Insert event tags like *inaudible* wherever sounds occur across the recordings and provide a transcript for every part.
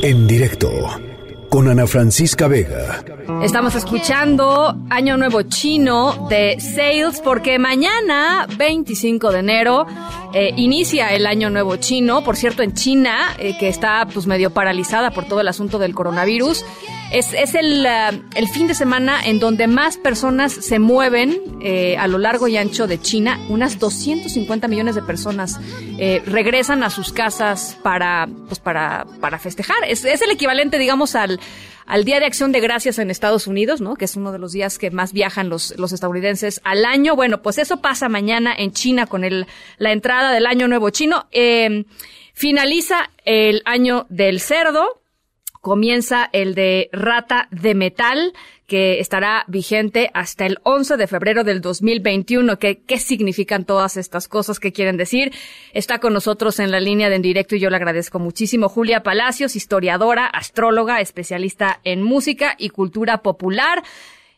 En directo con Ana Francisca Vega. Estamos escuchando Año Nuevo Chino de Sales porque mañana, 25 de enero, eh, inicia el Año Nuevo Chino. Por cierto, en China, eh, que está pues medio paralizada por todo el asunto del coronavirus. Es, es el, uh, el, fin de semana en donde más personas se mueven eh, a lo largo y ancho de China. Unas 250 millones de personas eh, regresan a sus casas para, pues para, para festejar. Es, es el equivalente, digamos, al, al Día de Acción de Gracias en Estados Unidos, ¿no? Que es uno de los días que más viajan los, los estadounidenses al año. Bueno, pues eso pasa mañana en China con el, la entrada del Año Nuevo Chino. Eh, finaliza el Año del Cerdo comienza el de Rata de Metal, que estará vigente hasta el 11 de febrero del 2021. ¿Qué, ¿Qué significan todas estas cosas? ¿Qué quieren decir? Está con nosotros en la línea de en directo y yo le agradezco muchísimo. Julia Palacios, historiadora, astróloga, especialista en música y cultura popular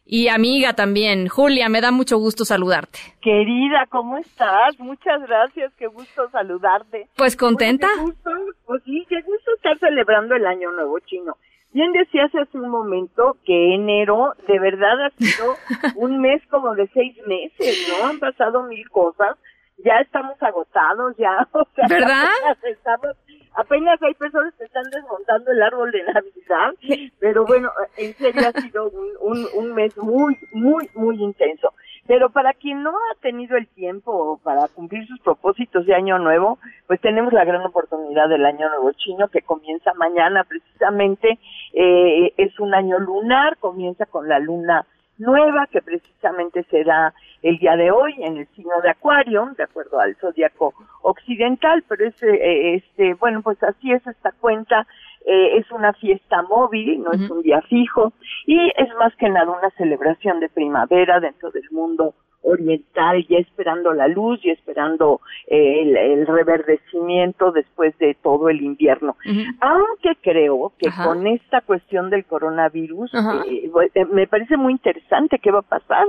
y amiga también. Julia, me da mucho gusto saludarte. Querida, ¿cómo estás? Muchas gracias, qué gusto saludarte. Pues contenta. qué gusto, pues sí, qué gusto estar celebrando el Año Nuevo Chino. Bien decías hace un momento que enero de verdad ha sido *laughs* un mes como de seis meses, ¿no? Han pasado mil cosas, ya estamos agotados, ya, *laughs* o sea, ¿verdad? Estamos apenas hay personas que están desmontando el árbol de Navidad, pero bueno, en serio ha sido un, un, un, mes muy, muy, muy intenso. Pero para quien no ha tenido el tiempo para cumplir sus propósitos de año nuevo, pues tenemos la gran oportunidad del año nuevo chino que comienza mañana precisamente, eh, es un año lunar, comienza con la luna nueva que precisamente será el día de hoy en el signo de Acuario, de acuerdo al zodiaco occidental, pero es, eh, este, bueno, pues así es esta cuenta, eh, es una fiesta móvil, no es un día fijo, y es más que nada una celebración de primavera dentro del mundo oriental, ya esperando la luz y esperando eh, el, el, reverdecimiento después de todo el invierno. Uh -huh. Aunque creo que Ajá. con esta cuestión del coronavirus, eh, eh, me parece muy interesante qué va a pasar,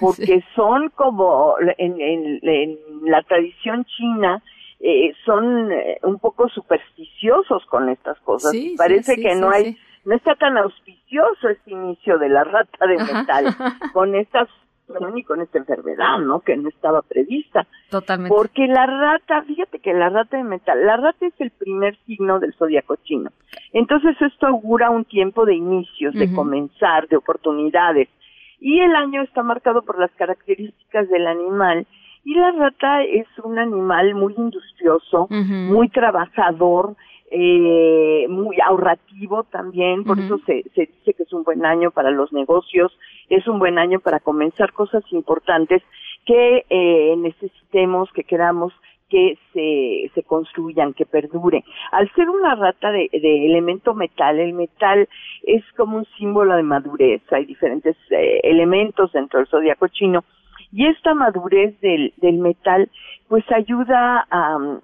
porque sí. son como en, en, en, la tradición china, eh, son un poco supersticiosos con estas cosas. Sí, parece sí, que no hay, no está tan auspicioso este inicio de la rata de metal *laughs* con estas ni con esta enfermedad, ¿no? Que no estaba prevista. Totalmente. Porque la rata, fíjate que la rata de metal, la rata es el primer signo del zodiaco chino. Entonces esto augura un tiempo de inicios, uh -huh. de comenzar, de oportunidades. Y el año está marcado por las características del animal. Y la rata es un animal muy industrioso, uh -huh. muy trabajador, eh, muy ahorrativo también, por uh -huh. eso se, se dice que es un buen año para los negocios, es un buen año para comenzar cosas importantes que eh, necesitemos, que queramos que se, se construyan, que perdure. Al ser una rata de, de elemento metal, el metal es como un símbolo de madurez, hay diferentes eh, elementos dentro del zodiaco chino, y esta madurez del, del metal pues ayuda a,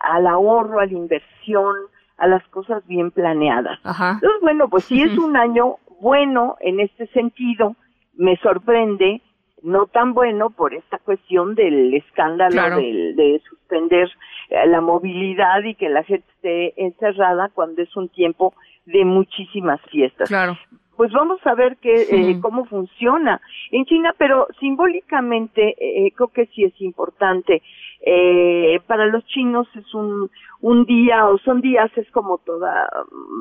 al ahorro, a la inversión, a las cosas bien planeadas. Ajá. Entonces, bueno, pues sí es un año bueno en este sentido, me sorprende, no tan bueno por esta cuestión del escándalo claro. de, suspender eh, la movilidad y que la gente esté encerrada cuando es un tiempo de muchísimas fiestas. Claro. Pues vamos a ver que, eh, cómo funciona. En China, pero simbólicamente eh, creo que sí es importante. Eh, para los chinos es un, un día o son días, es como toda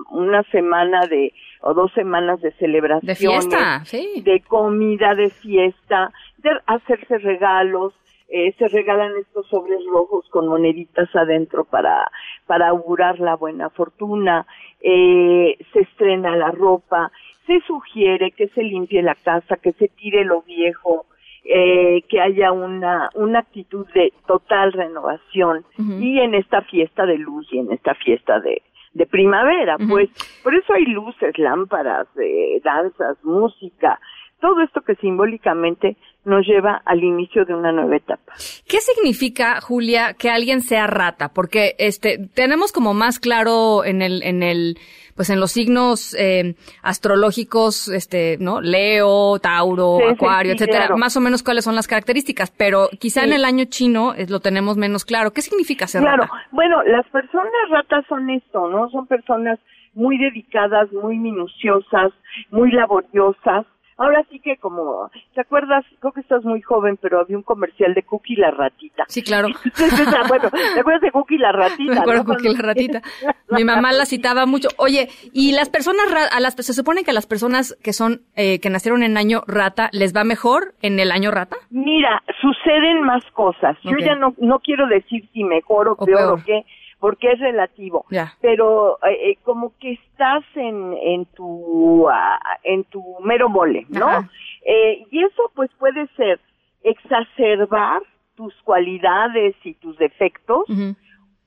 una semana de o dos semanas de celebración, de fiesta, sí. de comida, de fiesta, de hacerse regalos, eh, se regalan estos sobres rojos con moneditas adentro para, para augurar la buena fortuna, eh, se estrena la ropa, se sugiere que se limpie la casa, que se tire lo viejo, eh, que haya una, una actitud de total renovación uh -huh. y en esta fiesta de luz y en esta fiesta de, de primavera, uh -huh. pues por eso hay luces, lámparas, eh, danzas, música, todo esto que simbólicamente nos lleva al inicio de una nueva etapa. ¿Qué significa, Julia, que alguien sea rata? Porque este tenemos como más claro en el en el pues en los signos eh, astrológicos, este, ¿no? Leo, Tauro, Acuario, etcétera, más o menos cuáles son las características, pero quizá en el año chino lo tenemos menos claro. ¿Qué significa ser claro. Bueno, las personas ratas son esto, ¿no? Son personas muy dedicadas, muy minuciosas, muy laboriosas, Ahora sí que como, ¿te acuerdas? Creo que estás muy joven, pero había un comercial de Cookie la ratita. Sí, claro. *laughs* bueno, ¿te acuerdas de Cookie la ratita? Me acuerdo Cookie la ratita. *laughs* Mi mamá la citaba mucho. Oye, y las personas, a las, se supone que a las personas que son, eh, que nacieron en año rata, ¿les va mejor en el año rata? Mira, suceden más cosas. Yo ya no, no quiero decir si mejor o, peor, o qué porque es relativo. Pero eh, eh, como que estás en, en tu ah, en tu mero mole, ¿no? Eh, y eso pues puede ser exacerbar tus cualidades y tus defectos.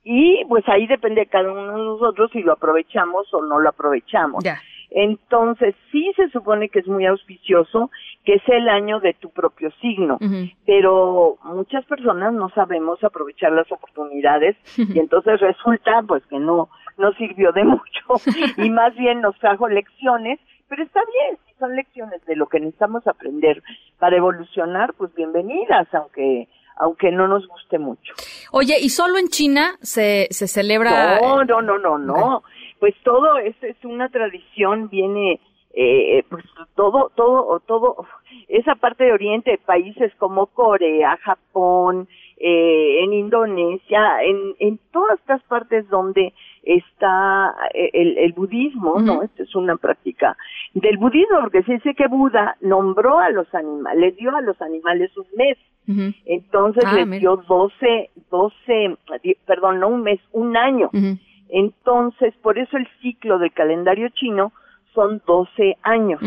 Y pues ahí depende de cada uno de nosotros si lo aprovechamos o no lo aprovechamos. Entonces, sí se supone que es muy auspicioso, que es el año de tu propio signo, pero muchas personas no sabemos aprovechar las oportunidades y entonces resulta pues que no no sirvió de *laughs* mucho y más bien nos trajo lecciones, pero está bien, si son lecciones de lo que necesitamos aprender para evolucionar, pues bienvenidas, aunque aunque no nos guste mucho. Oye, ¿y solo en China se, se celebra? No, no, no, no, no pues todo es, es una tradición, viene, eh, pues todo, todo, todo, esa parte de Oriente, países como Corea, Japón, eh, en Indonesia, en, en todas estas partes donde está eh, el, el budismo, ¿no? Esta es una práctica del budismo, porque se dice que Buda nombró a los animales, le dio a los animales un mes. Entonces ah, les dio doce, doce, perdón, no un mes, un año. Entonces, por eso el ciclo del calendario chino son 12 años,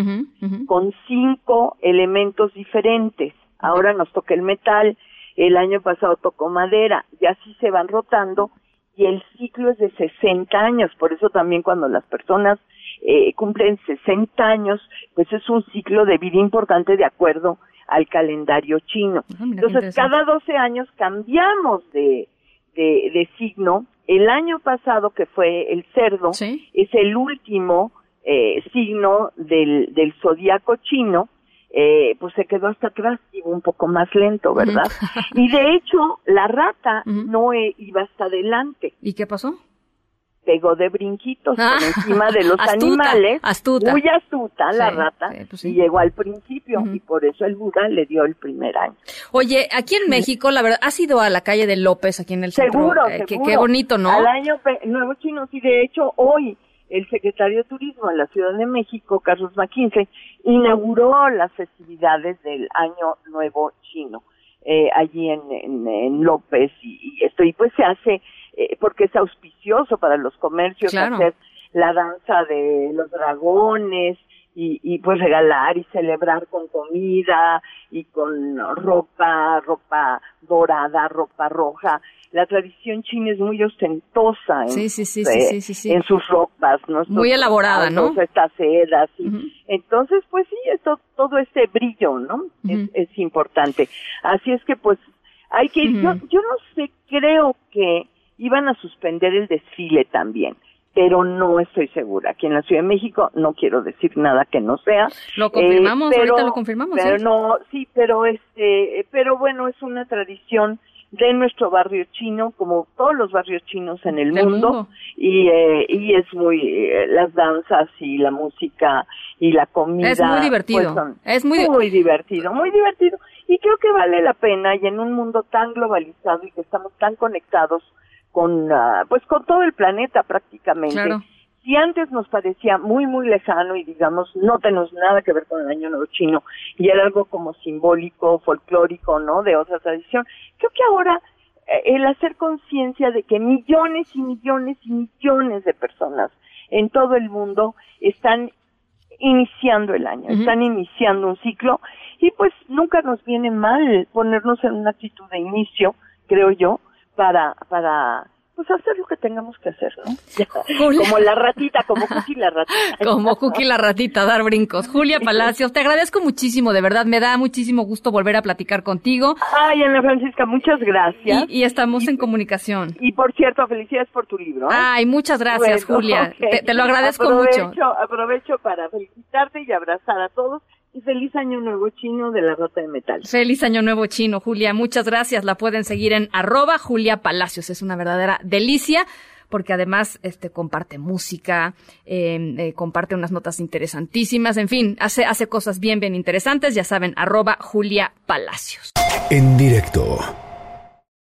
con cinco elementos diferentes. Ahora nos toca el metal, el año pasado tocó madera, y así se van rotando, y el ciclo es de 60 años. Por eso también cuando las personas eh, cumplen 60 años, pues es un ciclo de vida importante de acuerdo al calendario chino. Ah, Entonces, cada 12 años cambiamos de, de, de signo el año pasado, que fue el cerdo, es el último eh, signo del, del zodiaco chino, eh, pues se quedó hasta atrás, iba un poco más lento, ¿verdad? *laughs* y de hecho, la rata no e, iba hasta adelante. ¿Y qué pasó? Pegó de brinquitos por ah, encima de *laughs* los animales, astuta. muy astuta la rata, pues y llegó al principio, y por eso el Buda le dio el primer año. Oye, aquí en México, la verdad, ¿has ido a la calle de López, aquí en el seguro, centro? Seguro, qué, bonito, ¿no? Al año Nuevo Chino, sí, de hecho, hoy el secretario de Turismo de la Ciudad de México, Carlos McKinsey, inauguró las festividades del Año Nuevo Chino. Eh, allí en, en, López y, y, esto y pues se hace eh, porque es auspicioso para los comercios hacer la danza de los dragones y, y pues regalar y celebrar con comida y con ropa, ropa dorada, ropa roja. La tradición china es muy ostentosa en, en sus ropas, ¿no? muy elaborada, ¿no? Estas sedas. Y, Entonces, pues sí, esto, todo este brillo, ¿no? es, es, importante. Así es que, pues, hay que ir. yo, yo no sé, creo que iban a suspender el desfile también pero no estoy segura. Aquí en la Ciudad de México no quiero decir nada que no sea. Lo confirmamos, eh, ahorita lo confirmamos. Pero no, sí, pero este, pero bueno, es una tradición de nuestro barrio chino, como todos los barrios chinos en el mundo, y eh, y es muy eh, las danzas y la música y la comida. Es muy divertido. Pues, es muy, muy divertido, muy divertido. Y creo que vale la pena y en un mundo tan globalizado y que estamos tan conectados con uh, pues con todo el planeta prácticamente. Si antes nos parecía muy muy lejano y digamos no tenemos nada que ver con el año nuevo chino y era algo como simbólico, folclórico, ¿no? De otra tradición, creo que ahora eh, el hacer conciencia de que millones y millones y millones de personas en todo el mundo están iniciando el año, están iniciando un ciclo y pues nunca nos viene mal ponernos en una actitud de inicio, creo yo, para, para pues hacer lo que tengamos que hacer, ¿no? como la ratita, como Cookie la ratita. *laughs* como Cookie la ratita, dar brincos. Julia Palacios, te agradezco muchísimo, de verdad, me da muchísimo gusto volver a platicar contigo. Ay, Ana Francisca, muchas gracias. Y, estamos en comunicación. Y por cierto, felicidades por tu libro. ¿eh? Ay, muchas gracias, Julia. *laughs* Te, lo agradezco mucho. Aprovecho para felicitarte y abrazar a todos y feliz año nuevo chino de la rota de metal. Feliz año nuevo chino, Julia. Muchas gracias. La pueden seguir en arroba Julia Palacios. Es una verdadera delicia porque además este comparte música, em, eh, comparte unas notas interesantísimas, en fin, hace, hace cosas bien, bien interesantes, ya saben, arroba Julia Palacios. En directo.